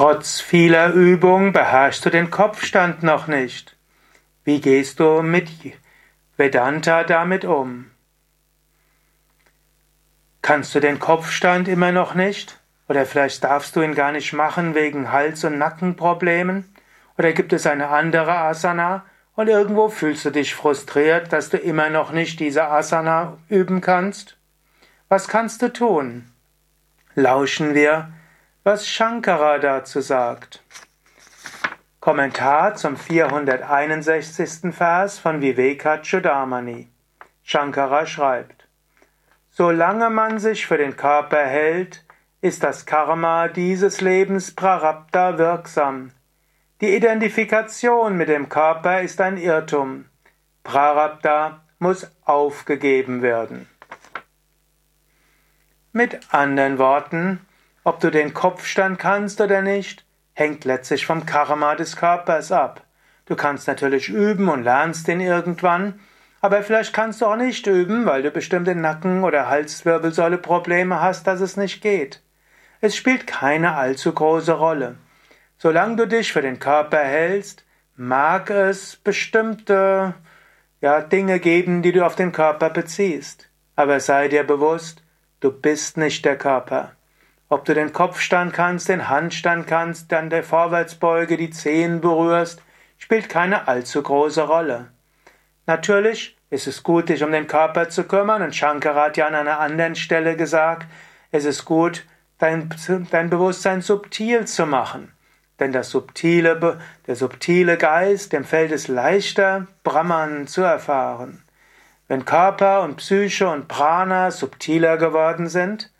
Trotz vieler Übung beherrschst du den Kopfstand noch nicht. Wie gehst du mit Vedanta damit um? Kannst du den Kopfstand immer noch nicht? Oder vielleicht darfst du ihn gar nicht machen wegen Hals- und Nackenproblemen? Oder gibt es eine andere Asana und irgendwo fühlst du dich frustriert, dass du immer noch nicht diese Asana üben kannst? Was kannst du tun? Lauschen wir, was Shankara dazu sagt. Kommentar zum 461. Vers von Vivekachudamani. Shankara schreibt, Solange man sich für den Körper hält, ist das Karma dieses Lebens Prarabdha wirksam. Die Identifikation mit dem Körper ist ein Irrtum. Prarabdha muss aufgegeben werden. Mit anderen Worten, ob du den Kopfstand kannst oder nicht, hängt letztlich vom Karma des Körpers ab. Du kannst natürlich üben und lernst ihn irgendwann, aber vielleicht kannst du auch nicht üben, weil du bestimmte Nacken- oder Halswirbelsäule Probleme hast, dass es nicht geht. Es spielt keine allzu große Rolle. Solange du dich für den Körper hältst, mag es bestimmte ja, Dinge geben, die du auf den Körper beziehst. Aber sei dir bewusst, du bist nicht der Körper. Ob du den Kopfstand kannst, den Handstand kannst, dann der Vorwärtsbeuge, die Zehen berührst, spielt keine allzu große Rolle. Natürlich ist es gut, dich um den Körper zu kümmern, und Shankara hat ja an einer anderen Stelle gesagt, es ist gut, dein, dein Bewusstsein subtil zu machen. Denn das subtile, der subtile Geist, dem fällt es leichter, Brahman zu erfahren. Wenn Körper und Psyche und Prana subtiler geworden sind,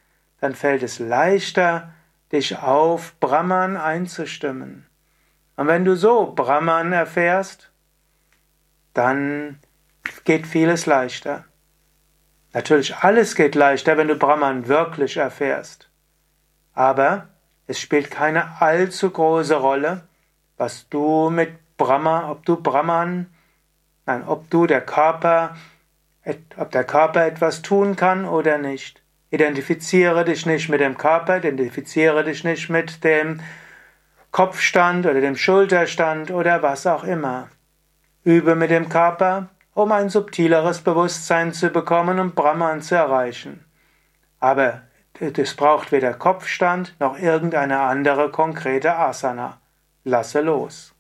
dann fällt es leichter, dich auf Brahman einzustimmen. Und wenn du so Brahman erfährst, dann geht vieles leichter. Natürlich, alles geht leichter, wenn du Brahman wirklich erfährst. Aber es spielt keine allzu große Rolle, was du mit Brahma, ob du Brahman, nein, ob du der Körper, ob der Körper etwas tun kann oder nicht. Identifiziere dich nicht mit dem Körper, identifiziere dich nicht mit dem Kopfstand oder dem Schulterstand oder was auch immer. Übe mit dem Körper, um ein subtileres Bewusstsein zu bekommen und Brahman zu erreichen. Aber es braucht weder Kopfstand noch irgendeine andere konkrete Asana. Lasse los.